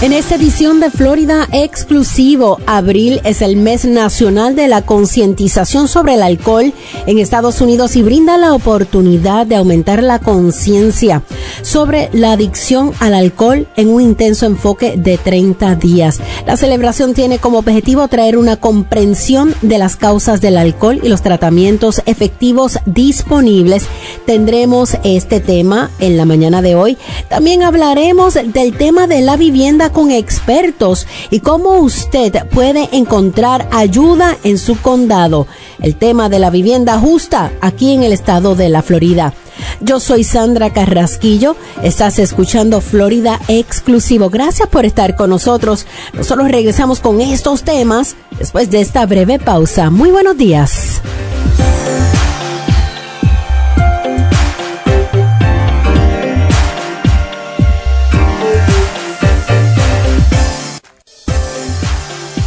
En esta edición de Florida Exclusivo, abril es el mes nacional de la concientización sobre el alcohol en Estados Unidos y brinda la oportunidad de aumentar la conciencia sobre la adicción al alcohol en un intenso enfoque de 30 días. La celebración tiene como objetivo traer una comprensión de las causas del alcohol y los tratamientos efectivos disponibles. Tendremos este tema en la mañana de hoy. También hablaremos del tema de la vivienda con expertos y cómo usted puede encontrar ayuda en su condado. El tema de la vivienda justa aquí en el estado de la Florida. Yo soy Sandra Carrasquillo, estás escuchando Florida Exclusivo. Gracias por estar con nosotros. Nosotros regresamos con estos temas después de esta breve pausa. Muy buenos días.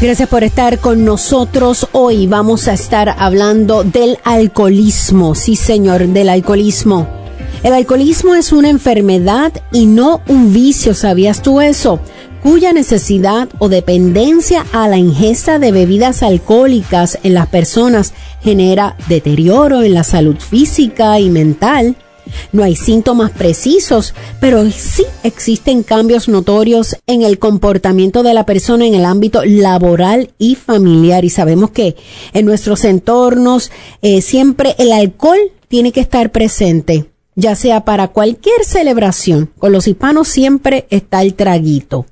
Gracias por estar con nosotros. Hoy vamos a estar hablando del alcoholismo. Sí, señor, del alcoholismo. El alcoholismo es una enfermedad y no un vicio, ¿sabías tú eso? Cuya necesidad o dependencia a la ingesta de bebidas alcohólicas en las personas genera deterioro en la salud física y mental no hay síntomas precisos, pero sí existen cambios notorios en el comportamiento de la persona en el ámbito laboral y familiar. Y sabemos que en nuestros entornos eh, siempre el alcohol tiene que estar presente, ya sea para cualquier celebración. Con los hispanos siempre está el traguito,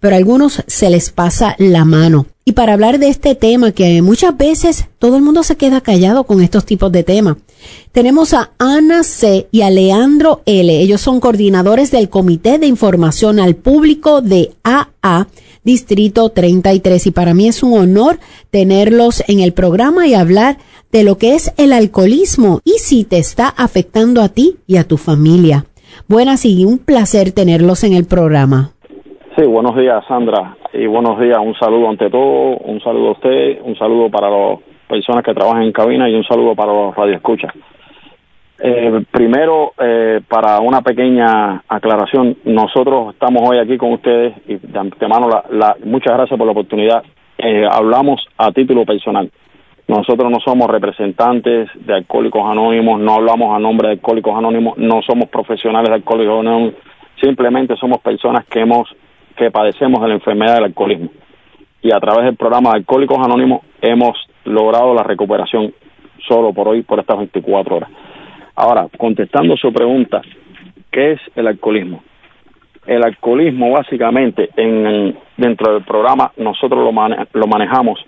pero a algunos se les pasa la mano. Y para hablar de este tema, que muchas veces todo el mundo se queda callado con estos tipos de temas, tenemos a Ana C. y a Leandro L. Ellos son coordinadores del Comité de Información al Público de AA Distrito 33. Y para mí es un honor tenerlos en el programa y hablar de lo que es el alcoholismo y si te está afectando a ti y a tu familia. Buenas y un placer tenerlos en el programa. Sí, buenos días, Sandra. Y buenos días. Un saludo ante todo. Un saludo a usted. Un saludo para las personas que trabajan en cabina y un saludo para los radioescuchas. Eh, primero, eh, para una pequeña aclaración, nosotros estamos hoy aquí con ustedes y de antemano la, muchas gracias por la oportunidad. Eh, hablamos a título personal. Nosotros no somos representantes de Alcohólicos Anónimos, no hablamos a nombre de Alcohólicos Anónimos, no somos profesionales de Alcohólicos Anónimos, simplemente somos personas que hemos que padecemos de la enfermedad del alcoholismo. Y a través del programa de Alcohólicos Anónimos hemos logrado la recuperación solo por hoy, por estas 24 horas. Ahora, contestando su pregunta, ¿qué es el alcoholismo? El alcoholismo básicamente en, dentro del programa nosotros lo, lo manejamos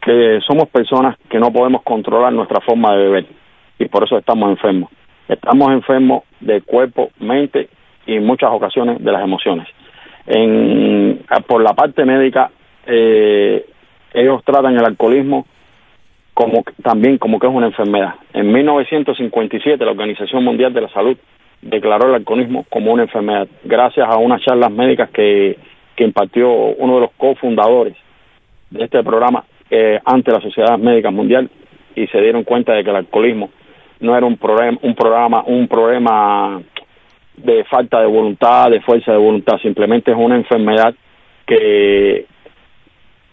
que somos personas que no podemos controlar nuestra forma de beber y por eso estamos enfermos. Estamos enfermos de cuerpo, mente y en muchas ocasiones de las emociones. En, por la parte médica, eh, ellos tratan el alcoholismo como también como que es una enfermedad. En 1957 la Organización Mundial de la Salud declaró el alcoholismo como una enfermedad, gracias a unas charlas médicas que, que impartió uno de los cofundadores de este programa eh, ante la Sociedad Médica Mundial y se dieron cuenta de que el alcoholismo no era un problema, un programa, un problema de falta de voluntad, de fuerza de voluntad, simplemente es una enfermedad que,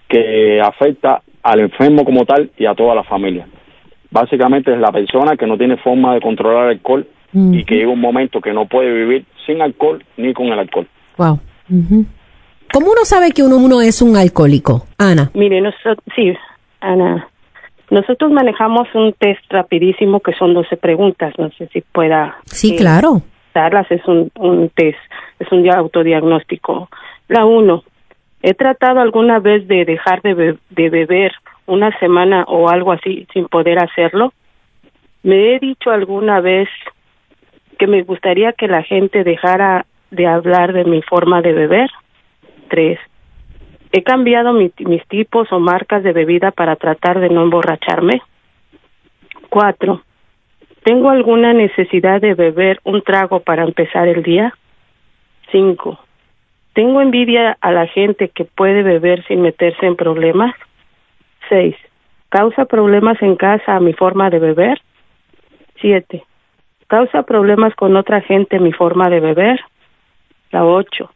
que afecta al enfermo como tal y a toda la familia. Básicamente es la persona que no tiene forma de controlar el alcohol y que llega un momento que no puede vivir sin alcohol ni con el alcohol. Wow. ¿Cómo uno sabe que uno, uno es un alcohólico? Ana. Mire, nosotros, sí, Ana. Nosotros manejamos un test rapidísimo que son 12 preguntas. No sé si pueda. Sí, eh, claro es un, un test, es un autodiagnóstico. La uno, he tratado alguna vez de dejar de, beber una semana o algo así sin poder hacerlo. Me he dicho alguna vez que me gustaría que la gente dejara de hablar de mi forma de beber. Tres, he cambiado mis tipos o marcas de bebida para tratar de no emborracharme. Cuatro, tengo alguna necesidad de beber un trago para empezar el día. Cinco, tengo envidia a la gente que puede beber sin meterse en problemas. Seis, causa problemas en casa a mi forma de beber. Siete, causa problemas con otra gente mi forma de beber. La ocho,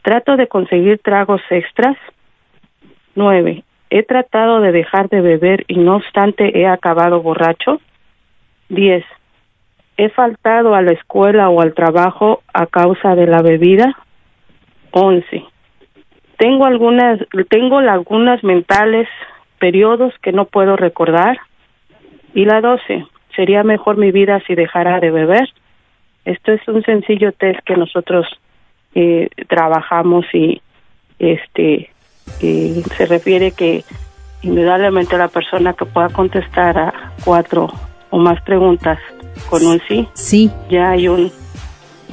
trato de conseguir tragos extras. Nueve, he tratado de dejar de beber y no obstante he acabado borracho. Diez, he faltado a la escuela o al trabajo a causa de la bebida. Once, tengo algunas, tengo lagunas mentales, periodos que no puedo recordar. Y la doce, sería mejor mi vida si dejara de beber. Esto es un sencillo test que nosotros eh, trabajamos y este se refiere que indudablemente la persona que pueda contestar a cuatro o más preguntas con un sí, sí. ya hay un,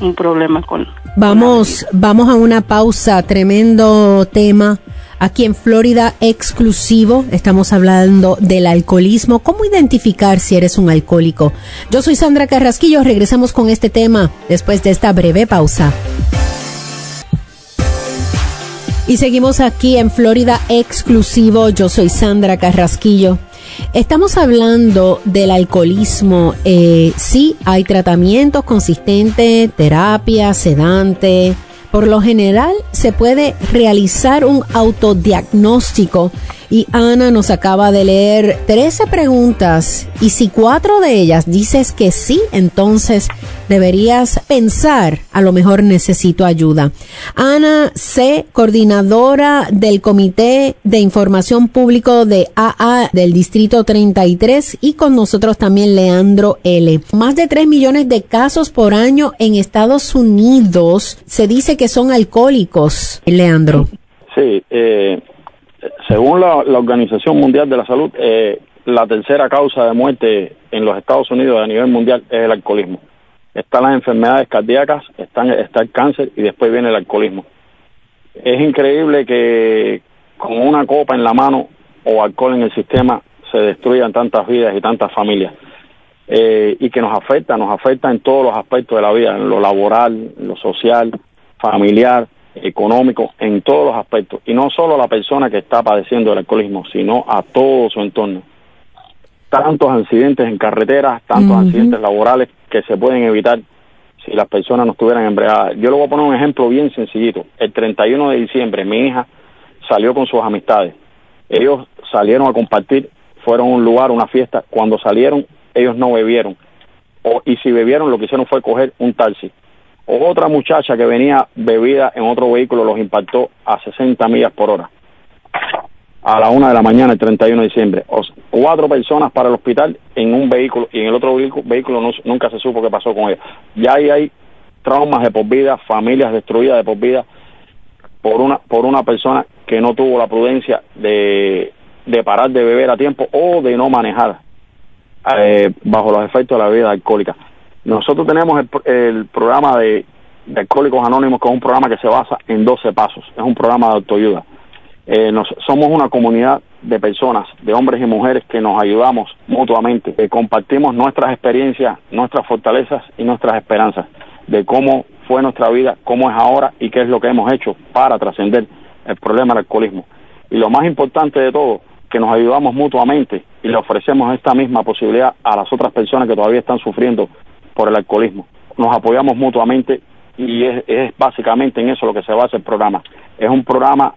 un problema con... Vamos, vamos a una pausa, tremendo tema Aquí en Florida exclusivo estamos hablando del alcoholismo, cómo identificar si eres un alcohólico. Yo soy Sandra Carrasquillo, regresamos con este tema después de esta breve pausa. Y seguimos aquí en Florida exclusivo, yo soy Sandra Carrasquillo. Estamos hablando del alcoholismo. Eh, sí, hay tratamientos consistentes, terapia, sedante, por lo general se puede realizar un autodiagnóstico y Ana nos acaba de leer 13 preguntas y si cuatro de ellas dices que sí, entonces deberías pensar, a lo mejor necesito ayuda. Ana C., coordinadora del Comité de Información Público de AA del Distrito 33 y con nosotros también Leandro L. Más de 3 millones de casos por año en Estados Unidos se dice que son alcohólicos, Leandro. Sí, eh, según la, Organización Mundial de la Salud, eh, la tercera causa de muerte en los Estados Unidos a nivel mundial es el alcoholismo. Están las enfermedades cardíacas, están, está el cáncer y después viene el alcoholismo. Es increíble que con una copa en la mano o alcohol en el sistema se destruyan tantas vidas y tantas familias. Eh, y que nos afecta, nos afecta en todos los aspectos de la vida, en lo laboral, lo social, familiar, económico, en todos los aspectos. Y no solo a la persona que está padeciendo el alcoholismo, sino a todo su entorno. Tantos accidentes en carreteras, tantos accidentes laborales que se pueden evitar si las personas no estuvieran embriagadas. Yo le voy a poner un ejemplo bien sencillito. El 31 de diciembre mi hija salió con sus amistades. Ellos salieron a compartir, fueron a un lugar, una fiesta. Cuando salieron, ellos no bebieron. O, y si bebieron, lo que hicieron fue coger un taxi otra muchacha que venía bebida en otro vehículo los impactó a 60 millas por hora. A la una de la mañana, el 31 de diciembre. cuatro personas para el hospital en un vehículo y en el otro vehículo, nunca se supo qué pasó con ellos. Ya ahí hay traumas de por vida, familias destruidas de por vida por una, por una persona que no tuvo la prudencia de, de parar de beber a tiempo o de no manejar eh, bajo los efectos de la bebida alcohólica. Nosotros tenemos el, programa de, Alcohólicos Anónimos, que es un programa que se basa en 12 pasos. Es un programa de autoayuda. Eh, somos una comunidad de personas, de hombres y mujeres que nos ayudamos mutuamente, que compartimos nuestras experiencias, nuestras fortalezas y nuestras esperanzas de cómo fue nuestra vida, cómo es ahora y qué es lo que hemos hecho para trascender el problema del alcoholismo. Y lo más importante de todo, que nos ayudamos mutuamente y le ofrecemos esta misma posibilidad a las otras personas que todavía están sufriendo por el alcoholismo. Nos apoyamos mutuamente y es, básicamente en eso lo que se basa el programa. Es un programa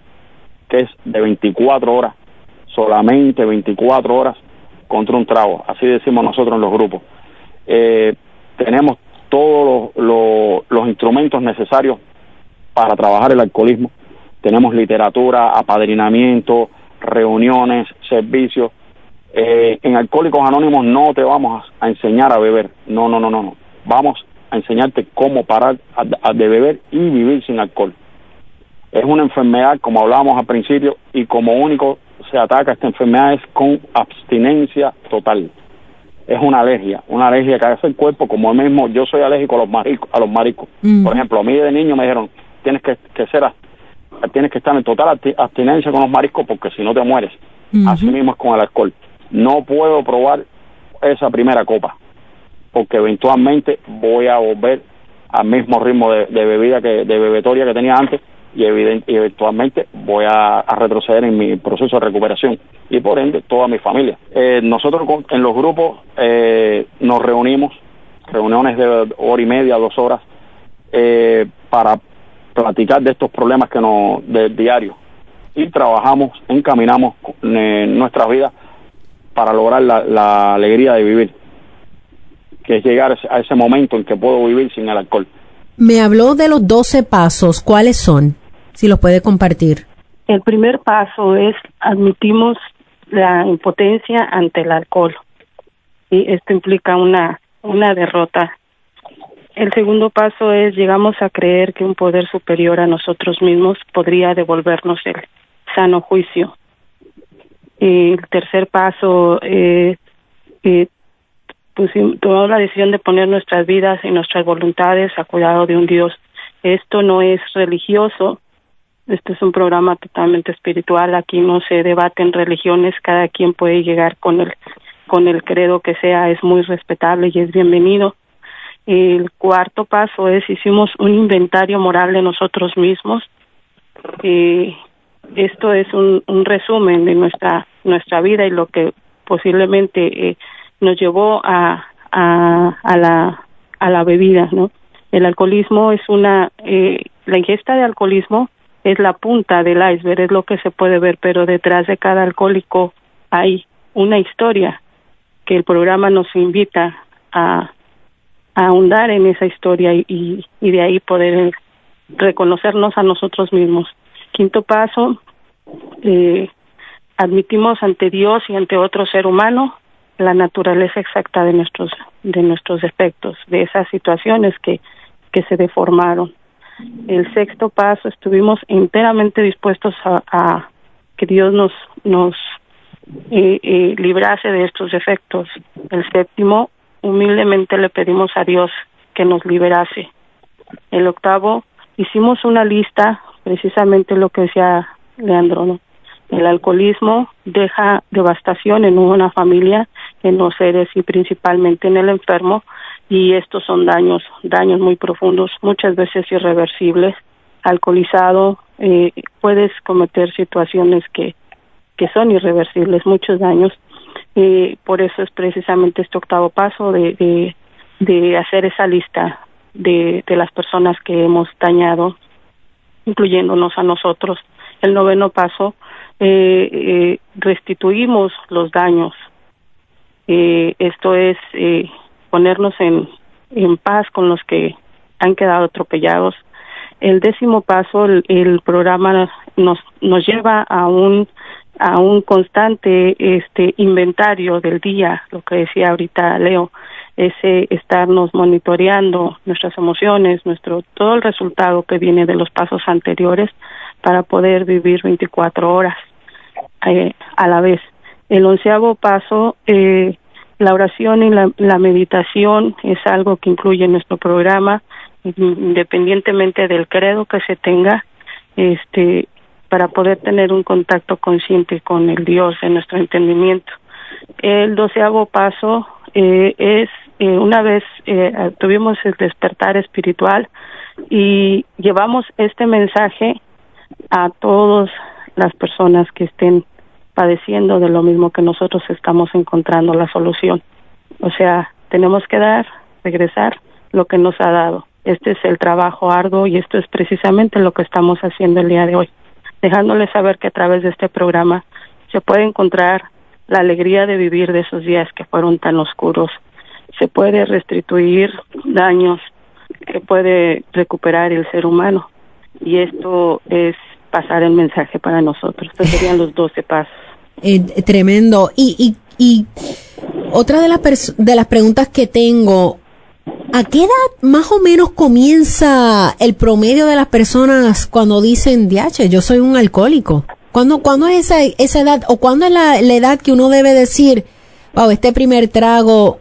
que es de 24 horas, solamente 24 horas contra un trago, así decimos nosotros en los grupos. Eh, tenemos todos los, instrumentos necesarios para trabajar el alcoholismo. Tenemos literatura, apadrinamiento, reuniones, servicios, eh, en Alcohólicos Anónimos no te vamos a, enseñar a beber, no, no, no, no, no. Vamos a enseñarte cómo parar de beber y vivir sin alcohol. Es una enfermedad, como hablábamos al principio, y como único se ataca esta enfermedad es con abstinencia total. es una alergia, una alergia que hace el cuerpo, como el mismo, yo soy alérgico a los mariscos, a los mariscos. Por ejemplo, a mí de niño me dijeron, tienes que, que ser, tienes que estar en total abstinencia con los mariscos porque si no te mueres. Así mismo es con el alcohol. No puedo probar esa primera copa porque eventualmente voy a volver al mismo ritmo de, bebida que de bebetoria que tenía antes y, eventualmente voy a, retroceder en mi proceso de recuperación y por ende toda mi familia. Eh, nosotros en los grupos eh, nos reunimos, reuniones de hora y media, dos horas, eh, para platicar de estos problemas que nos del diario y trabajamos, encaminamos nuestras vidas para lograr la, alegría de vivir, que es llegar a ese momento en que puedo vivir sin el alcohol. Me habló de los 12 pasos, ¿cuáles son? Si los puede compartir. El primer paso es admitimos la impotencia ante el alcohol y esto implica una una derrota. El segundo paso es llegamos a creer que un poder superior a nosotros mismos podría devolvernos el sano juicio. El tercer paso eh, eh, pues, tomamos la decisión de poner nuestras vidas y nuestras voluntades a cuidado de un Dios. Esto no es religioso, este es un programa totalmente espiritual, aquí no se debaten religiones, cada quien puede llegar con el con el credo que sea, es muy respetable y es bienvenido. El cuarto paso es hicimos un inventario moral de nosotros mismos. y esto es un, un resumen de nuestra nuestra vida y lo que posiblemente eh, nos llevó a, a, a la a la bebida, ¿no? El alcoholismo es una eh, la ingesta de alcoholismo es la punta del iceberg, es lo que se puede ver, pero detrás de cada alcohólico hay una historia que el programa nos invita a, a ahondar en esa historia y, y de ahí poder reconocernos a nosotros mismos. Quinto paso, eh, admitimos ante Dios y ante otro ser humano la naturaleza exacta de nuestros de nuestros defectos, de esas situaciones que que se deformaron el sexto paso estuvimos enteramente dispuestos a, que Dios nos nos eh, eh, librase de estos efectos. El séptimo, humildemente le pedimos a Dios que nos liberase. El octavo, hicimos una lista, precisamente lo que decía Leandro. El alcoholismo deja devastación en una familia, en los seres y principalmente en el enfermo, y estos son daños, daños muy profundos, muchas veces irreversibles. Alcoholizado, eh, puedes cometer situaciones que, que son irreversibles, muchos daños. Eh, por eso es precisamente este octavo paso de, de, de hacer esa lista de, de las personas que hemos dañado, incluyéndonos a nosotros. El noveno paso, eh, eh restituimos los daños. Eh, esto es eh, ponernos en, en paz con los que han quedado atropellados. El décimo paso, el, programa nos, nos lleva a un a un constante este inventario del día, lo que decía ahorita Leo, ese estarnos monitoreando nuestras emociones, nuestro todo el resultado que viene de los pasos anteriores para poder vivir 24 horas eh, a la vez. El onceavo paso eh, la oración y la, meditación es algo que incluye nuestro programa, independientemente del credo que se tenga, este, para poder tener un contacto consciente con el Dios en nuestro entendimiento. El doceavo paso eh, es eh, una vez eh, tuvimos el despertar espiritual y llevamos este mensaje a todas las personas que estén padeciendo de lo mismo que nosotros estamos encontrando la solución. O sea, tenemos que dar, regresar lo que nos ha dado. Este es el trabajo arduo y esto es precisamente lo que estamos haciendo el día de hoy, dejándoles saber que a través de este programa se puede encontrar la alegría de vivir de esos días que fueron tan oscuros. Se puede restituir daños que puede recuperar el ser humano. Y esto es pasar el mensaje para nosotros. Estos serían los 12 pasos. Eh, tremendo. Y, y, y otra de las, de las preguntas que tengo, ¿a qué edad más o menos comienza el promedio de las personas cuando dicen, diache, yo soy un alcohólico? ¿Cuándo, cuándo es esa, esa edad o cuándo es la edad que uno debe decir, Wow, este primer trago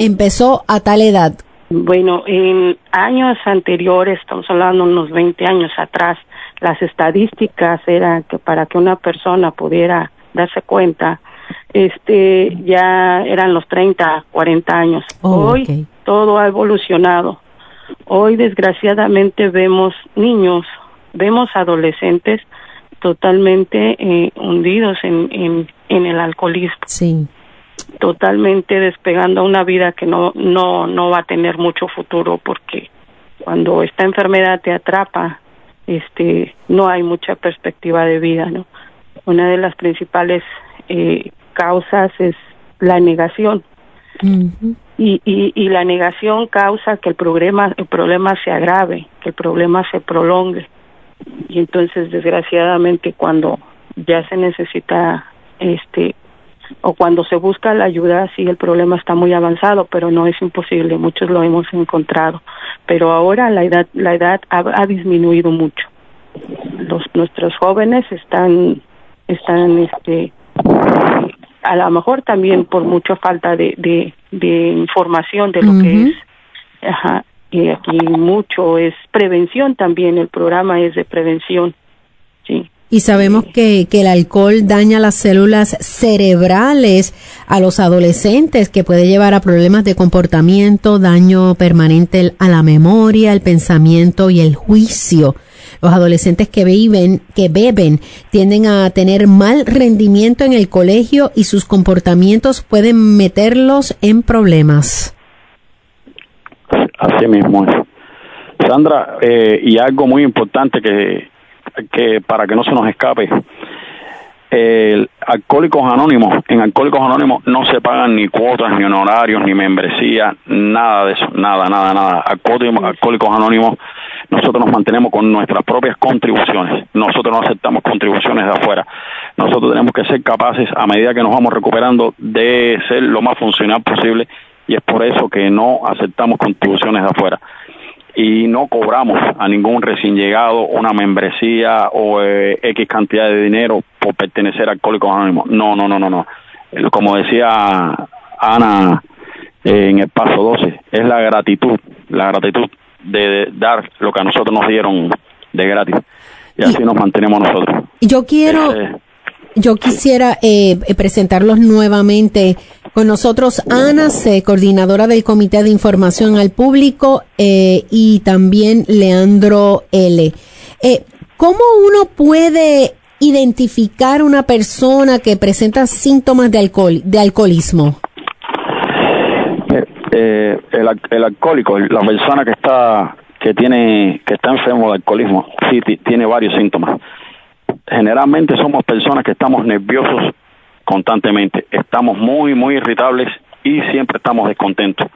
empezó a tal edad. Bueno, en años anteriores, estamos hablando unos 20 años atrás, las estadísticas eran que para que una persona pudiera darse cuenta, este, ya eran los 30, 40 años. Oh, Hoy todo ha evolucionado. Hoy desgraciadamente vemos niños, vemos adolescentes totalmente eh, hundidos en, en, en el alcoholismo, Sí. Totalmente despegando una vida que no, no, no va a tener mucho futuro porque cuando esta enfermedad te atrapa, este, no hay mucha perspectiva de vida, ¿no? Una de las principales eh, causas es la negación. Y, y, y la negación causa que el problema el problema se agrave, que el problema se prolongue. Y entonces desgraciadamente cuando ya se necesita este o cuando se busca la ayuda sí el problema está muy avanzado pero no es imposible muchos lo hemos encontrado. Pero ahora la edad la edad ha, ha disminuido mucho. Los nuestros jóvenes están están este a lo mejor también por mucha falta de, de, de información de lo que es ajá y aquí mucho es prevención también el programa es de prevención Y sabemos que, que el alcohol daña las células cerebrales a los adolescentes, que puede llevar a problemas de comportamiento, daño permanente a la memoria, el pensamiento y el juicio. Los adolescentes que beben, que beben tienden a tener mal rendimiento en el colegio y sus comportamientos pueden meterlos en problemas. Así mismo es. Sandra, eh, y algo muy importante que, que para que no se nos escape, el Alcohólicos Anónimos, en Alcohólicos Anónimos no se pagan ni cuotas, ni honorarios, ni membresía, nada de eso, nada, nada, nada. Alcohólicos, Alcohólicos Anónimos, nosotros nos mantenemos con nuestras propias contribuciones, nosotros no aceptamos contribuciones de afuera, nosotros tenemos que ser capaces, a medida que nos vamos recuperando, de ser lo más funcional posible y es por eso que no aceptamos contribuciones de afuera y no cobramos a ningún recién llegado una membresía o eh, X cantidad de dinero por pertenecer a Alcohólicos Anónimos. No, no, no, no, no. Eh, Como decía Ana eh, en el paso 12, es la gratitud, la gratitud de, de dar lo que a nosotros nos dieron de gratis. Y así nos mantenemos nosotros. Yo quiero, Eh, Yo quisiera eh, presentarlos nuevamente con nosotros Ana C., coordinadora del Comité de Información al Público, eh, y también Leandro L. Eh, ¿Cómo uno puede identificar una persona que presenta síntomas de alcohol, de alcoholismo? Eh, eh, el, el alcohólico, la persona que está que tiene que está enfermo de alcoholismo, sí ti- tiene varios síntomas. Generalmente somos personas que estamos nerviosos constantemente, estamos muy muy irritables y siempre estamos descontentos.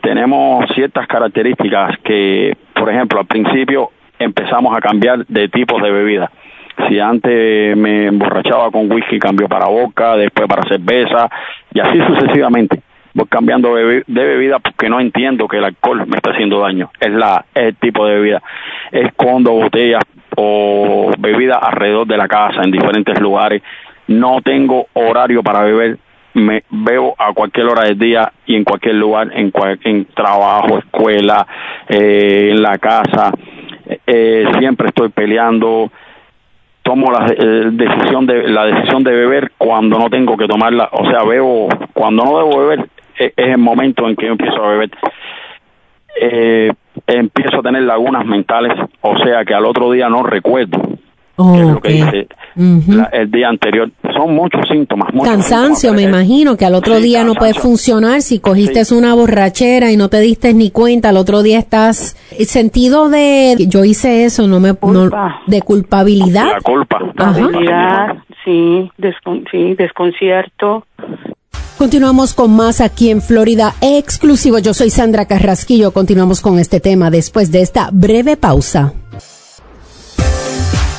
Tenemos ciertas características que, por ejemplo, al principio empezamos a cambiar de tipos de bebida. Si antes me emborrachaba con whisky, cambió para vodka, después para cerveza, y así sucesivamente. Voy cambiando de bebida porque no entiendo que el alcohol me está haciendo daño. Es, la, es el tipo de bebida. Escondo botellas o bebidas alrededor de la casa, en diferentes lugares. No tengo horario para beber. Me bebo a cualquier hora del día y en cualquier lugar, en, cual- en trabajo, escuela, eh, en la casa. Eh, siempre estoy peleando tomo la eh, decisión de la decisión de beber cuando no tengo que tomarla o sea bebo cuando no debo beber eh, es el momento en que yo empiezo a beber eh, empiezo a tener lagunas mentales o sea que al otro día no recuerdo qué es lo que Ok. hice La- el día anterior son muchos síntomas muchos Cansancio, me imagino, que al otro Sí, día no puede cansancio. funcionar si cogiste Sí. una borrachera y no te diste ni cuenta, al otro día estás el sentido de yo hice eso, no me no- Culpa. de culpabilidad. la culpa Ajá. Habilidad, sí, descon- sí, desconcierto. Continuamos con más aquí en Florida exclusivo. Yo soy Sandra Carrasquillo. Continuamos con este tema después de esta breve pausa.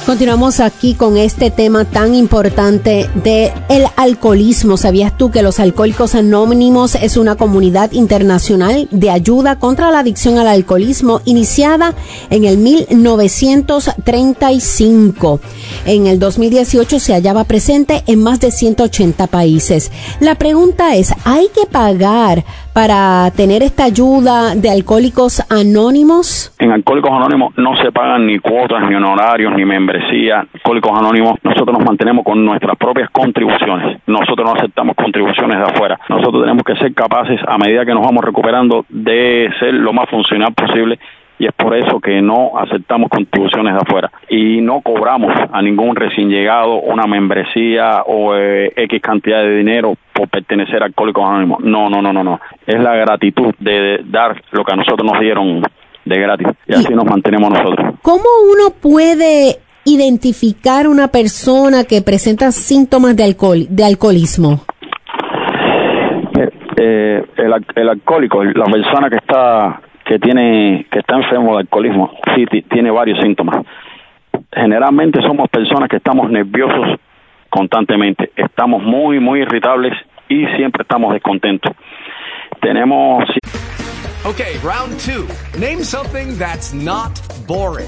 Continuamos aquí con este tema tan importante de el alcoholismo. ¿Sabías tú que los Alcohólicos Anónimos es una comunidad internacional de ayuda contra la adicción al alcoholismo iniciada en el 1935? En el 2018 se hallaba presente en más de 180 países. La pregunta es, ¿hay que pagar para tener esta ayuda de Alcohólicos Anónimos? En Alcohólicos Anónimos no se pagan ni cuotas, ni honorarios, ni membresía Alcohólicos Anónimos, nosotros nos mantenemos con nuestras propias contribuciones. Nosotros no aceptamos contribuciones de afuera. Nosotros tenemos que ser capaces, a medida que nos vamos recuperando, de ser lo más funcional posible y es por eso que no aceptamos contribuciones de afuera y no cobramos a ningún recién llegado una membresía o eh, X cantidad de dinero por pertenecer a Alcohólicos Anónimos. No, no, no, no, no. Es la gratitud de dar lo que a nosotros nos dieron de gratis y así nos mantenemos nosotros. ¿Cómo uno puede identificar una persona que presenta síntomas de alcohol, de alcoholismo? Eh, eh, el, el, alcohólico, la persona que está que tiene que está enfermo de alcoholismo, sí tiene varios síntomas. Generalmente somos personas que estamos nerviosos constantemente, estamos muy muy irritables y siempre estamos descontentos. Tenemos Okay, round two. Name something that's not boring.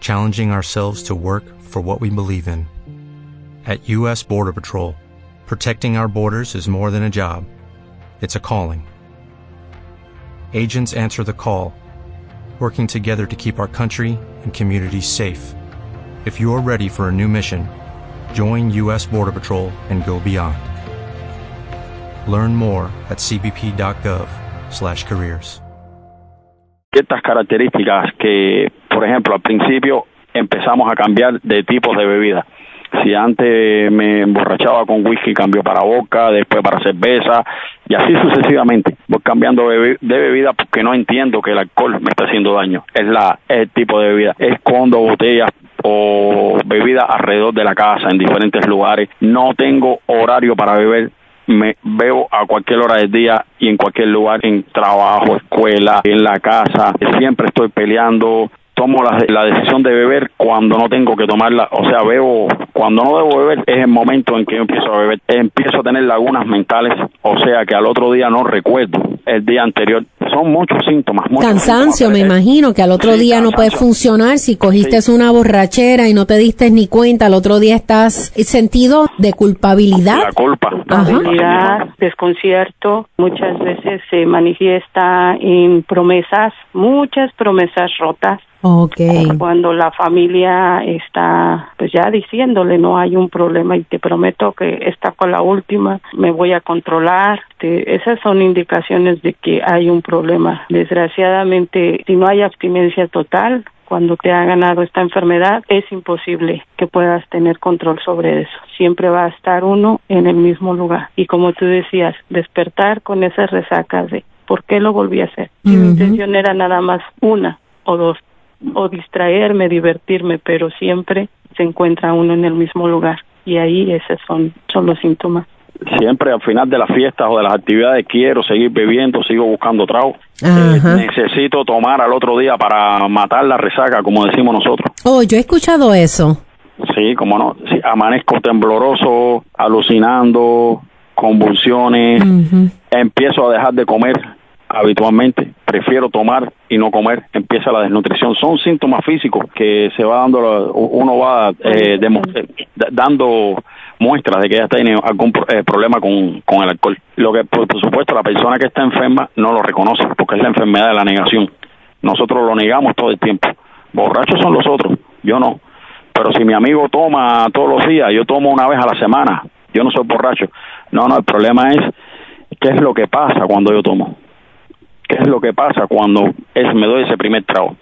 challenging ourselves to work for what we believe in. At U.S. Border Patrol, protecting our borders is more than a job, it's a calling. Agents answer the call, working together to keep our country and communities safe. If you are ready for a new mission, join U.S. Border Patrol and go beyond. Learn more at cbp.gov/careers. Ciertas características que por ejemplo, al principio empezamos a cambiar de tipos de bebida. Si antes me emborrachaba con whisky, cambio para boca, después para cerveza, y así sucesivamente. Voy cambiando de bebida porque no entiendo que el alcohol me está haciendo daño. Es, la, el tipo de bebida. Escondo botellas o bebida alrededor de la casa, en diferentes lugares. No tengo horario para beber me veo a cualquier hora del día y en cualquier lugar, en trabajo, escuela, en la casa. Siempre estoy peleando, tomo la, la, decisión de beber cuando no tengo que tomarla, o sea, bebo, cuando no debo beber es el momento en que yo empiezo a beber, empiezo a tener lagunas mentales, o sea, que al otro día no recuerdo el día anterior. Son muchos síntomas. cansancio, me imagino, que al otro día no puedes funcionar si cogiste una borrachera y no te diste ni cuenta, al otro día estás sentido de culpabilidad. La culpa. Culpabilidad, desconcierto, muchas veces se manifiesta en promesas, muchas promesas rotas Okay. Cuando la familia está pues ya diciéndole no hay un problema y te prometo que esta con la última me voy a controlar, esas son indicaciones de que hay un problema. Desgraciadamente, si no hay abstinencia total, cuando te ha ganado esta enfermedad, es imposible que puedas tener control sobre eso. Siempre va a estar uno en el mismo lugar. Y como tú decías, despertar con esas resacas de ¿por qué lo volví a hacer? Mi intención era nada más una o dos o distraerme, divertirme, pero siempre se encuentra uno en el mismo lugar y ahí esos son, son los síntomas. Siempre al final de las fiestas o de las actividades quiero seguir bebiendo, sigo buscando trago. Eh, necesito tomar al otro día para matar la resaca, como decimos nosotros. Oh, yo he escuchado eso. Sí, como no. Sí, amanezco tembloroso, alucinando, convulsiones. Empiezo a dejar de comer habitualmente prefiero tomar y no comer, empieza la desnutrición. Son síntomas físicos que se va dando, uno va eh, dando muestras de que ya tiene algún eh, problema con, con, el alcohol. Lo que, por, supuesto, la persona que está enferma no lo reconoce porque es la enfermedad de la negación. Nosotros lo negamos todo el tiempo. Borrachos son los otros, yo no. Pero si mi amigo toma todos los días, yo tomo una vez a la semana, yo no soy borracho. No, no, el problema es qué es lo que pasa cuando yo tomo ¿Qué es lo que pasa cuando es, me doy ese primer trago?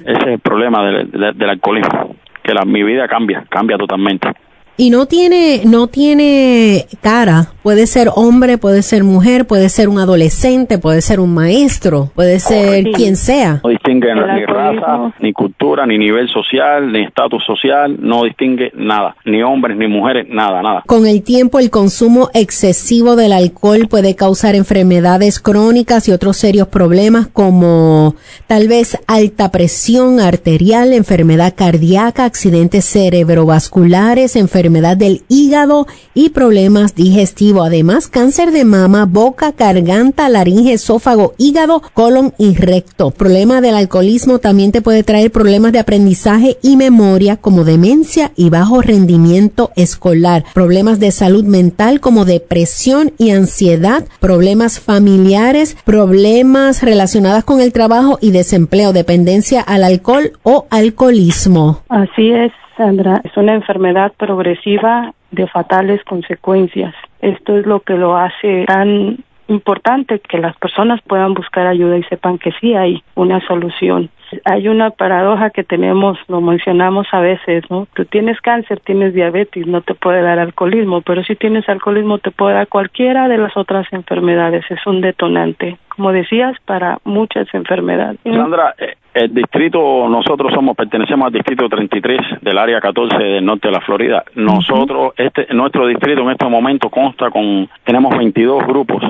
Ese es el problema del, alcoholismo, que la, mi vida cambia, cambia totalmente. Y no tiene, no tiene cara. Puede ser hombre, puede ser mujer, puede ser un adolescente, puede ser un maestro, puede ser quien sea. No distingue ni raza, ni cultura, ni nivel social, ni estatus social, no distingue nada, ni hombres, ni mujeres, nada, nada. Con el tiempo, el consumo excesivo del alcohol puede causar enfermedades crónicas y otros serios problemas como tal vez alta presión arterial, enfermedad cardíaca, accidentes cerebrovasculares, enfermedades enfermedad del hígado y problemas digestivos. Además, cáncer de mama, boca, garganta, laringe, esófago, hígado, colon y recto. Problema del alcoholismo también te puede traer problemas de aprendizaje y memoria como demencia y bajo rendimiento escolar. Problemas de salud mental como depresión y ansiedad. Problemas familiares, problemas relacionados con el trabajo y desempleo, dependencia al alcohol o alcoholismo. Así es. Sandra, es una enfermedad progresiva de fatales consecuencias. Esto es lo que lo hace tan importante que las personas puedan buscar ayuda y sepan que sí hay una solución. Hay una paradoja que tenemos, lo mencionamos a veces, ¿no? Tú tienes cáncer, tienes diabetes, no te puede dar alcoholismo, pero si tienes alcoholismo te puede dar cualquiera de las otras enfermedades, es un detonante, como decías, para muchas enfermedades. Sandra, eh, el distrito, nosotros somos, pertenecemos al distrito 33 del área 14 del norte de la Florida. Nosotros, este, nuestro distrito en este momento consta con, tenemos 22 grupos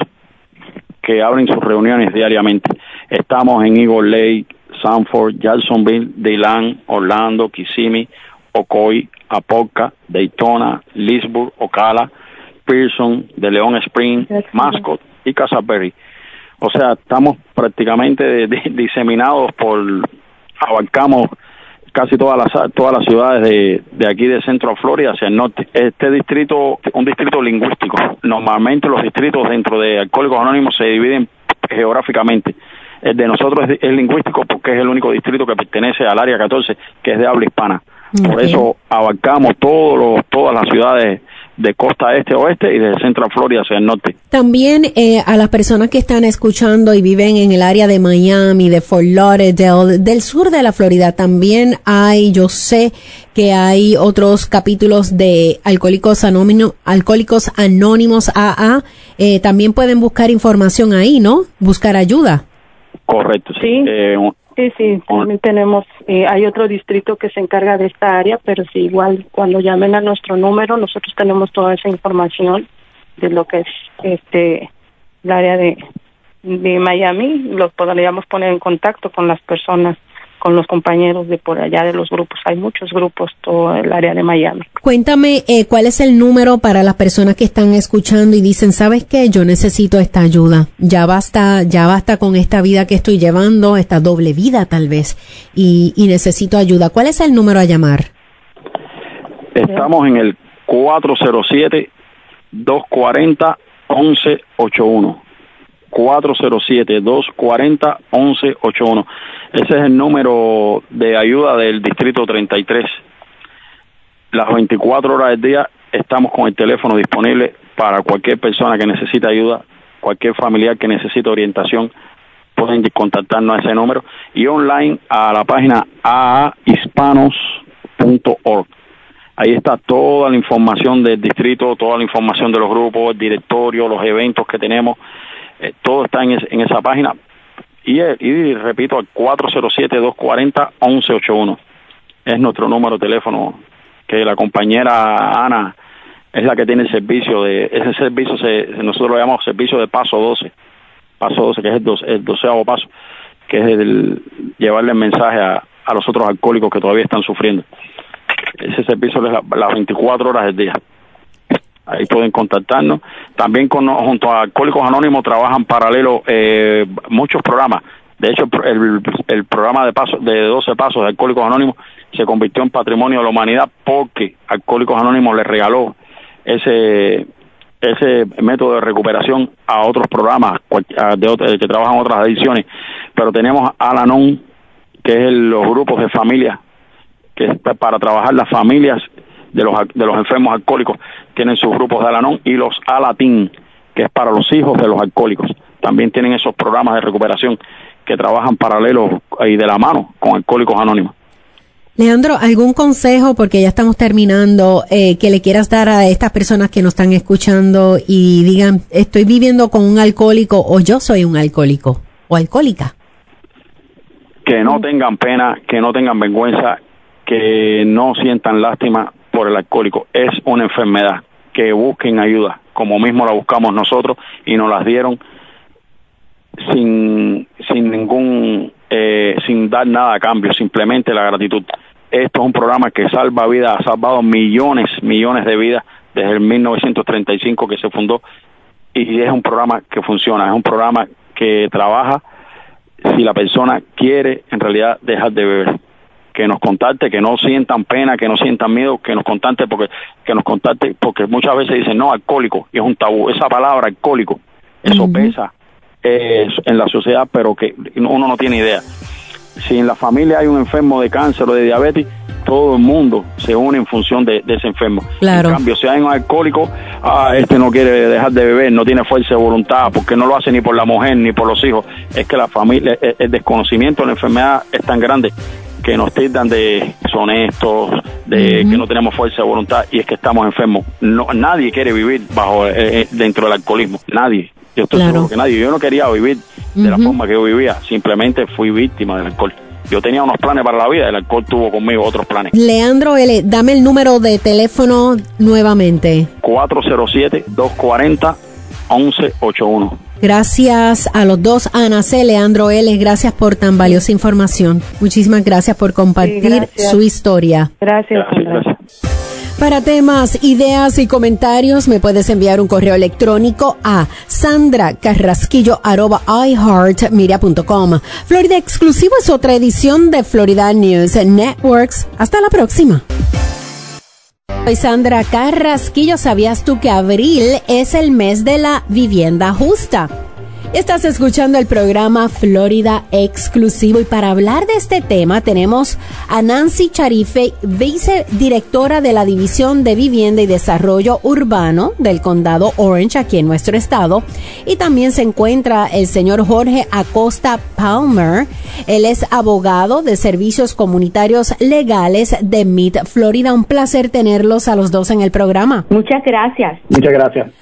que abren sus reuniones diariamente. Estamos en Eagle Lake, Sanford, Jacksonville, Dayland, Orlando, Kissimmee, Ocoy, Apoca, Daytona, Leesburg, Ocala, Pearson, de León Spring, Mascot y Casaberry. O sea, estamos prácticamente diseminados por, abarcamos casi todas las todas las ciudades de, de aquí de Centro Florida hacia el norte. Este distrito, un distrito lingüístico. Normalmente los distritos dentro de Alcohólicos Anónimos se dividen geográficamente. El de nosotros es, lingüístico porque es el único distrito que pertenece al área 14, que es de habla hispana. Por eso abarcamos todos los, todas las ciudades de costa este oeste y de Central Florida hacia el norte. También eh, a las personas que están escuchando y viven en el área de Miami, de Fort Lauderdale, del sur de la Florida, también hay, yo sé que hay otros capítulos de Alcohólicos Anónimos, Alcohólicos Anónimos AA, eh, también pueden buscar información ahí, ¿no? Buscar ayuda. Correcto, sí. Eh, Sí, sí, también tenemos, eh, hay otro distrito que se encarga de esta área, pero sí, igual cuando llamen a nuestro número, nosotros tenemos toda esa información de lo que es este el área de, de Miami, los podríamos poner en contacto con las personas con los compañeros de por allá de los grupos. Hay muchos grupos, todo el área de Miami. Cuéntame eh, cuál es el número para las personas que están escuchando y dicen, ¿sabes qué? Yo necesito esta ayuda. Ya basta, ya basta con esta vida que estoy llevando, esta doble vida tal vez, y, y necesito ayuda. ¿Cuál es el número a llamar? Estamos en el 407 240 1181. 407-240-1181. Ese es el número de ayuda del Distrito 33. Las 24 horas del día estamos con el teléfono disponible para cualquier persona que necesite ayuda, cualquier familiar que necesite orientación, pueden contactarnos a ese número y online a la página aahispanos.org. Ahí está toda la información del distrito, toda la información de los grupos, el directorio, los eventos que tenemos eh, todo está en, en, esa página. Y, eh, y repito, al 407-240-1181. Es nuestro número de teléfono que la compañera Ana es la que tiene el servicio de ese servicio se, nosotros lo llamamos servicio de paso 12 paso 12 que es el, doceavo paso que es el llevarle el mensaje a, a los otros alcohólicos que todavía están sufriendo. Ese servicio es las 24 horas del día ahí pueden contactarnos. También con, junto a Alcohólicos Anónimos trabajan paralelo eh, muchos programas. De hecho, el, el, programa de paso de 12 pasos de Alcohólicos Anónimos se convirtió en patrimonio de la humanidad porque Alcohólicos Anónimos le regaló ese ese método de recuperación a otros programas de, que trabajan otras ediciones. Pero tenemos Alanon, que es los grupos de familias, que es para trabajar las familias de los, de los enfermos alcohólicos tienen sus grupos de Alanón y los Alatín, que es para los hijos de los alcohólicos. También tienen esos programas de recuperación que trabajan paralelos y de la mano con Alcohólicos Anónimos. Leandro, ¿algún consejo, porque ya estamos terminando, eh, que le quieras dar a estas personas que nos están escuchando y digan, estoy viviendo con un alcohólico o yo soy un alcohólico o alcohólica? Que no tengan pena, que no tengan vergüenza, que no sientan lástima por el alcohólico. Es una enfermedad, que busquen ayuda, como mismo la buscamos nosotros y nos las dieron sin, sin ningún, eh, sin dar nada a cambio, simplemente la gratitud. Esto es un programa que salva vidas, ha salvado millones, millones de vidas desde el 1935 que se fundó. Y es un programa que funciona, es un programa que trabaja si la persona quiere en realidad dejar de beber que nos contacte, que no sientan pena, que no sientan miedo, que nos contacte porque que nos contacte porque muchas veces dicen no alcohólico y es un tabú. Esa palabra alcohólico, eso pesa eh, en la sociedad, pero que uno no tiene idea si en la familia hay un enfermo de cáncer o de diabetes, todo el mundo se une en función de, ese enfermo. Claro. En cambio, si hay un alcohólico, ah, este no quiere dejar de beber, no tiene fuerza de voluntad, porque no lo hace ni por la mujer ni por los hijos. Es que la familia, el, desconocimiento de la enfermedad es tan grande que nos tildan de honestos, de que no tenemos fuerza de voluntad y es que estamos enfermos. No, nadie quiere vivir bajo eh, eh, dentro del alcoholismo, nadie. Yo estoy seguro que nadie. Yo no quería vivir de la forma que yo vivía, simplemente fui víctima del alcohol. Yo tenía unos planes para la vida, el alcohol tuvo conmigo otros planes. Leandro L., dame el número de teléfono nuevamente. 407-240-1181. Gracias a los dos, Ana C. Leandro L., gracias por tan valiosa información. Muchísimas gracias por compartir su historia. Gracias, gracias. Para temas, ideas y comentarios me puedes enviar un correo electrónico a sandracarrasquillo.iheartmedia.com. Florida Exclusivo es otra edición de Florida News Networks. Hasta la próxima. Soy Sandra Carrasquillo. ¿Sabías tú que abril es el mes de la vivienda justa? Estás escuchando el programa Florida Exclusivo y para hablar de este tema tenemos a Nancy Charife, vicedirectora de la División de Vivienda y Desarrollo Urbano del Condado Orange aquí en nuestro estado y también se encuentra el señor Jorge Acosta Palmer. Él es abogado de servicios comunitarios legales de Mid Florida. Un placer tenerlos a los dos en el programa. Muchas gracias. Muchas gracias.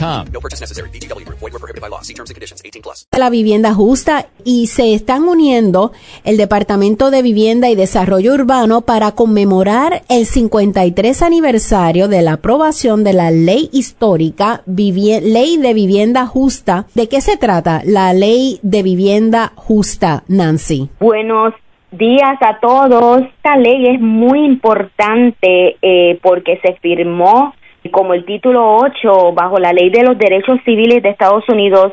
No purchase necessary. BGW. Void were prohibited by law. See terms and conditions. 18 plus. La vivienda justa y se están uniendo el Departamento de Vivienda y Desarrollo Urbano para conmemorar el 53 aniversario de la aprobación de la ley histórica Ley de Vivienda Justa. ¿De qué se trata la Ley de Vivienda Justa, Nancy? Buenos días a todos. Esta ley es muy importante eh, porque se firmó como el título 8 bajo la ley de los derechos civiles de Estados Unidos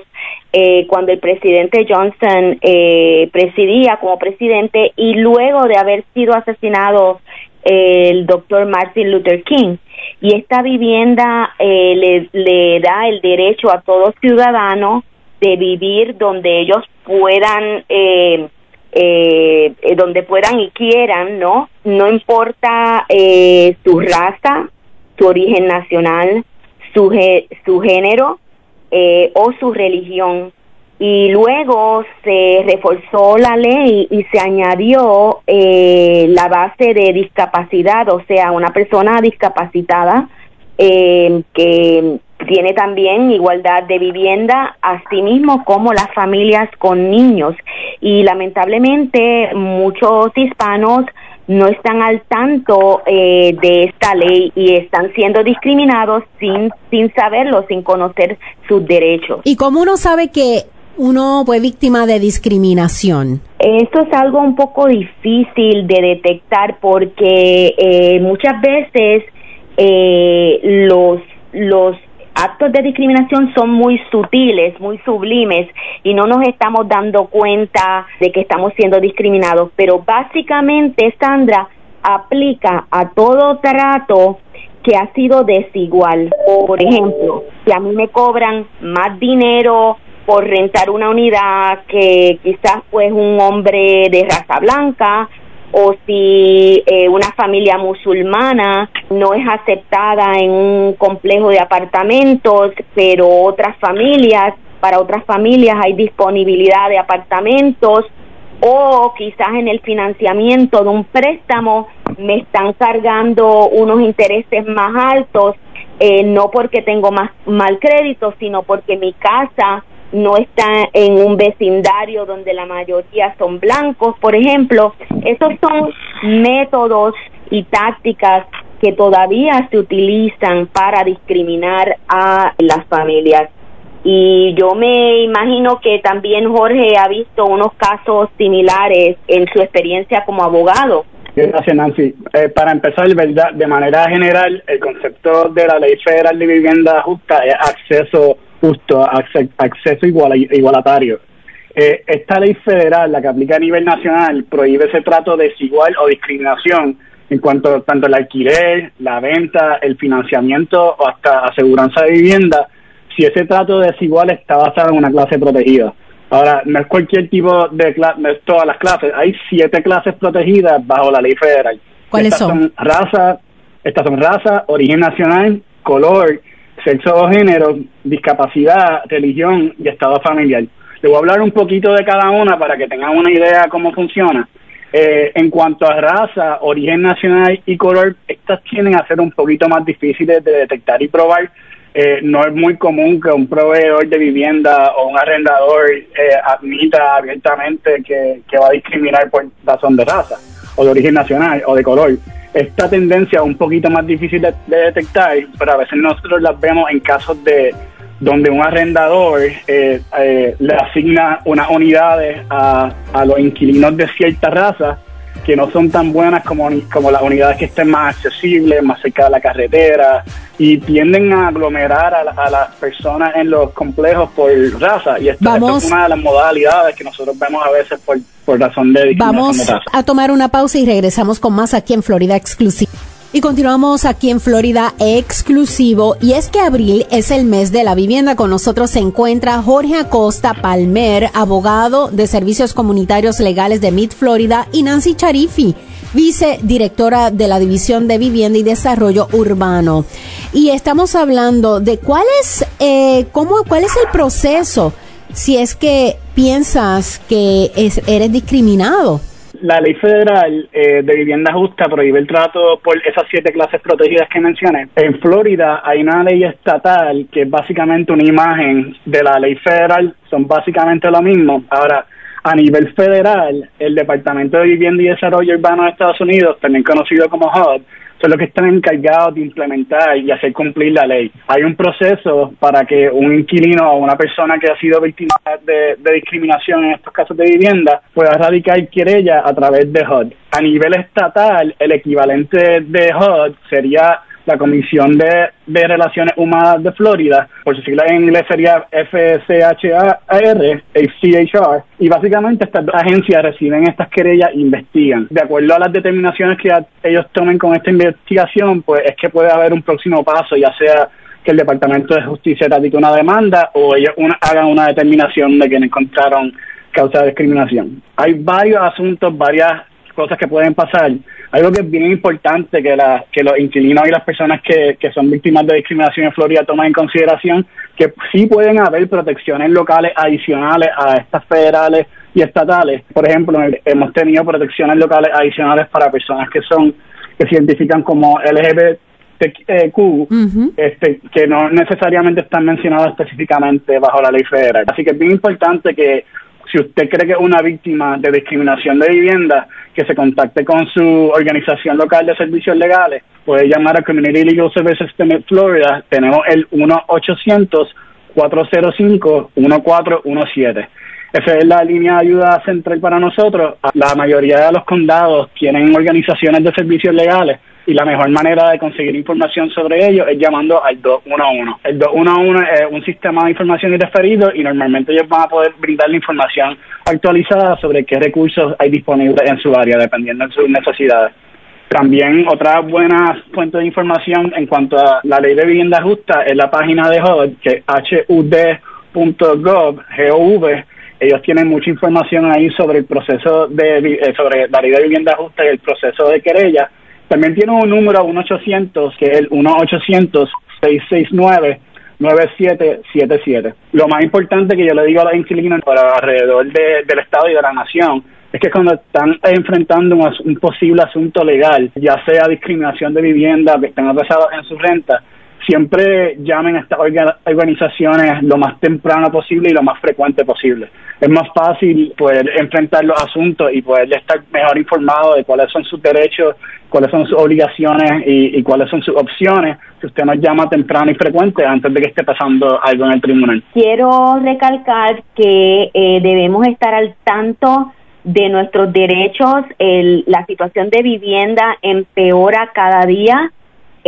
eh, cuando el presidente Johnson eh, presidía como presidente y luego de haber sido asesinado el doctor Martin Luther King. Y esta vivienda le, le da el derecho a todo ciudadano de vivir donde ellos puedan eh, eh, eh, donde puedan y quieran, ¿no? No importa eh, su raza, su origen nacional, su, su género eh, o su religión. Y luego se reforzó la ley y se añadió eh, la base de discapacidad, o sea, una persona discapacitada eh, que tiene también igualdad de vivienda, así mismo como las familias con niños. Y lamentablemente muchos hispanos no están al tanto eh, de esta ley y están siendo discriminados sin, sin saberlo, sin conocer sus derechos. ¿Y cómo uno sabe que uno fue víctima de discriminación? Esto es algo un poco difícil de detectar porque eh, muchas veces eh, los los actos de discriminación son muy sutiles, muy sublimes y no nos estamos dando cuenta de que estamos siendo discriminados. Pero básicamente, Sandra, aplica a todo trato que ha sido desigual. Por ejemplo, si a mí me cobran más dinero por rentar una unidad que quizás pues un hombre de raza blanca o si eh, una familia musulmana no es aceptada en un complejo de apartamentos, pero otras familias, para otras familias hay disponibilidad de apartamentos o quizás en el financiamiento de un préstamo me están cargando unos intereses más altos, eh, no porque tengo más mal crédito, sino porque mi casa no está en un vecindario donde la mayoría son blancos, por ejemplo. Esos son métodos y tácticas que todavía se utilizan para discriminar a las familias. Y yo me imagino que también Jorge ha visto unos casos similares en su experiencia como abogado. Gracias, Nancy. Eh, para empezar, ¿verdad? de manera general, el concepto de la Ley Federal de Vivienda Justa es acceso justo, acceso igual, igualatario. Eh, esta ley federal, la que aplica a nivel nacional, prohíbe ese trato desigual o discriminación en cuanto tanto el alquiler, la venta, el financiamiento o hasta aseguranza de vivienda, si ese trato desigual está basado en una clase protegida. Ahora, no es cualquier tipo de clase, no es todas las clases, hay siete clases protegidas bajo la ley federal. ¿Cuáles estas son? raza, estas son raza, origen nacional, color, sexo o género, discapacidad, religión y estado familiar. Le voy a hablar un poquito de cada una para que tengan una idea de cómo funciona. Eh, en cuanto a raza, origen nacional y color, estas tienen a ser un poquito más difíciles de detectar y probar. Eh, no es muy común que un proveedor de vivienda o un arrendador eh, admita abiertamente que, que va a discriminar por razón de raza o de origen nacional o de color esta tendencia un poquito más difícil de, detectar, pero a veces nosotros las vemos en casos de donde un arrendador eh, eh, le asigna unas unidades a, a los inquilinos de cierta raza que no son tan buenas como, como las unidades que estén más accesibles, más cerca de la carretera, y tienden a aglomerar a, las personas en los complejos por raza. Y esta, es una de las modalidades que nosotros vemos a veces por, por razón de Vamos a tomar una pausa y regresamos con más aquí en Florida Exclusiva. Y continuamos aquí en Florida exclusivo y es que abril es el mes de la vivienda. Con nosotros se encuentra Jorge Acosta Palmer, abogado de servicios comunitarios legales de Mid Florida y Nancy Charifi, vicedirectora de la División de Vivienda y Desarrollo Urbano. Y estamos hablando de cuál es, eh, cómo, cuál es el proceso si es que piensas que eres discriminado la ley federal eh, de vivienda justa prohíbe el trato por esas siete clases protegidas que mencioné. En Florida hay una ley estatal que es básicamente una imagen de la ley federal, son básicamente lo mismo. Ahora, a nivel federal, el Departamento de Vivienda y Desarrollo Urbano de Estados Unidos, también conocido como HUD, son los que están encargados de implementar y hacer cumplir la ley. Hay un proceso para que un inquilino o una persona que ha sido víctima de, discriminación en estos casos de vivienda pueda radicar querella a través de HUD. A nivel estatal, el equivalente de HUD sería la Comisión de, Relaciones Humanas de Florida, por su sigla en inglés sería FCHAR, HCHR, y básicamente estas agencias reciben estas querellas e investigan. De acuerdo a las determinaciones que ellos tomen con esta investigación, pues es que puede haber un próximo paso, ya sea que el Departamento de Justicia radique una demanda o ellos hagan una determinación de que encontraron causa de discriminación. Hay varios asuntos, varias cosas que pueden pasar. Algo que es bien importante que, la, que los inquilinos y las personas que, que son víctimas de discriminación en Florida tomen en consideración que sí pueden haber protecciones locales adicionales a estas federales y estatales. Por ejemplo, hemos tenido protecciones locales adicionales para personas que son que se identifican como LGBTQ, este, que no necesariamente están mencionadas específicamente bajo la ley federal. Así que es bien importante que si usted cree que es una víctima de discriminación de vivienda, que se contacte con su organización local de servicios legales. Puede llamar a Community Legal Services de Florida. Tenemos el 1-800-405-1417. Esa es la línea de ayuda central para nosotros. La mayoría de los condados tienen organizaciones de servicios legales y la mejor manera de conseguir información sobre ello es llamando al 211. El 211 es un sistema de información y referido y normalmente ellos van a poder brindar la información actualizada sobre qué recursos hay disponibles en su área, dependiendo de sus necesidades. También otra buena fuente de información en cuanto a la ley de vivienda justa es la página de HUD, que es hud.gov, gov. Ellos tienen mucha información ahí sobre el proceso de eh, sobre la ley de vivienda justa y el proceso de querella. También tiene un número 1-800, que es el 1-800-669-9777. Lo más importante que yo le digo a los inquilinos alrededor del Estado y de la Nación es que cuando están enfrentando un, posible asunto legal, ya sea discriminación de vivienda, que estén atrasados en su renta, siempre llamen a estas organizaciones lo más temprano posible y lo más frecuente posible. Es más fácil poder enfrentar los asuntos y poder estar mejor informado de cuáles son sus derechos, cuáles son sus obligaciones y, cuáles son sus opciones si usted nos llama temprano y frecuente antes de que esté pasando algo en el tribunal. Quiero recalcar que eh, debemos estar al tanto de nuestros derechos. la situación de vivienda empeora cada día.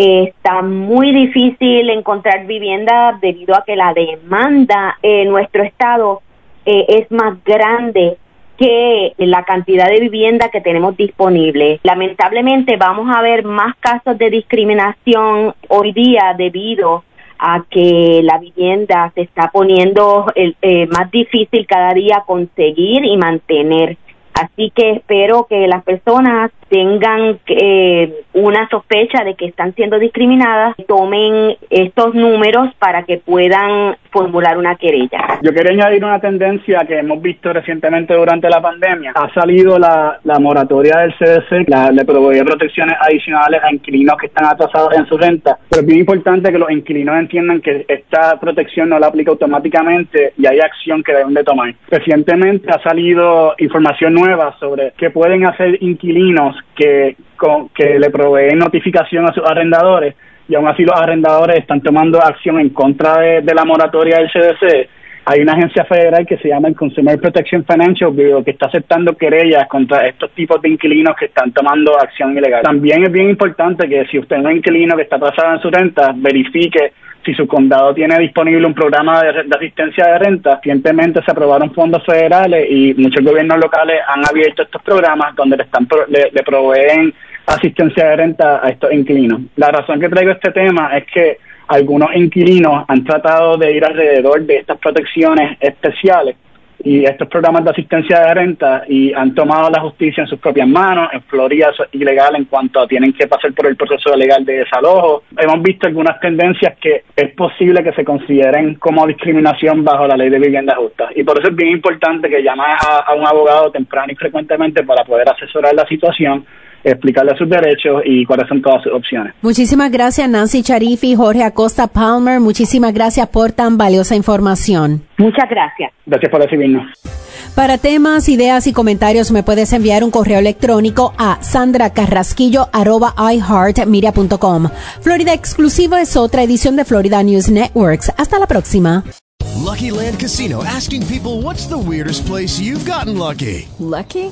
Está muy difícil encontrar vivienda debido a que la demanda en nuestro estado eh, es más grande que la cantidad de vivienda que tenemos disponible. Lamentablemente vamos a ver más casos de discriminación hoy día debido a que la vivienda se está poniendo eh, más difícil cada día conseguir y mantener. Así que espero que las personas tengan eh, una sospecha de que están siendo discriminadas, tomen estos números para que puedan formular una querella. Yo quería añadir una tendencia que hemos visto recientemente durante la pandemia. Ha salido la, moratoria del CDC, la, le provee protecciones adicionales a inquilinos que están atrasados en su renta, pero es bien importante que los inquilinos entiendan que esta protección no la aplica automáticamente y hay acción que deben de tomar. Recientemente ha salido información nueva sobre qué pueden hacer inquilinos que, que le proveen notificación a sus arrendadores y aún así los arrendadores están tomando acción en contra de, la moratoria del CDC. Hay una agencia federal que se llama el Consumer Protection Financial que está aceptando querellas contra estos tipos de inquilinos que están tomando acción ilegal. También es bien importante que si usted es un inquilino que está pasado en su renta, verifique si su condado tiene disponible un programa de, asistencia de renta. Recientemente se aprobaron fondos federales y muchos gobiernos locales han abierto estos programas donde le, están, le, proveen asistencia de renta a estos inquilinos. La razón que traigo este tema es que algunos inquilinos han tratado de ir alrededor de estas protecciones especiales y estos programas de asistencia de renta y han tomado la justicia en sus propias manos. En Florida es ilegal en cuanto a tienen que pasar por el proceso legal de desalojo. Hemos visto algunas tendencias que es posible que se consideren como discriminación bajo la ley de vivienda justa. Y por eso es bien importante que llame a un abogado temprano y frecuentemente para poder asesorar la situación explicarle sus derechos y cuáles son todas sus opciones. Muchísimas gracias Nancy Charifi, Jorge Acosta Palmer, muchísimas gracias por tan valiosa información. Muchas gracias. Gracias por recibirnos. Para temas, ideas y comentarios me puedes enviar un correo electrónico a sandracarrasquillo.iheartmedia.com. Florida Exclusivo es otra edición de Florida News Networks. Hasta la próxima. Lucky Land Casino asking people what's the weirdest place you've gotten lucky. Lucky?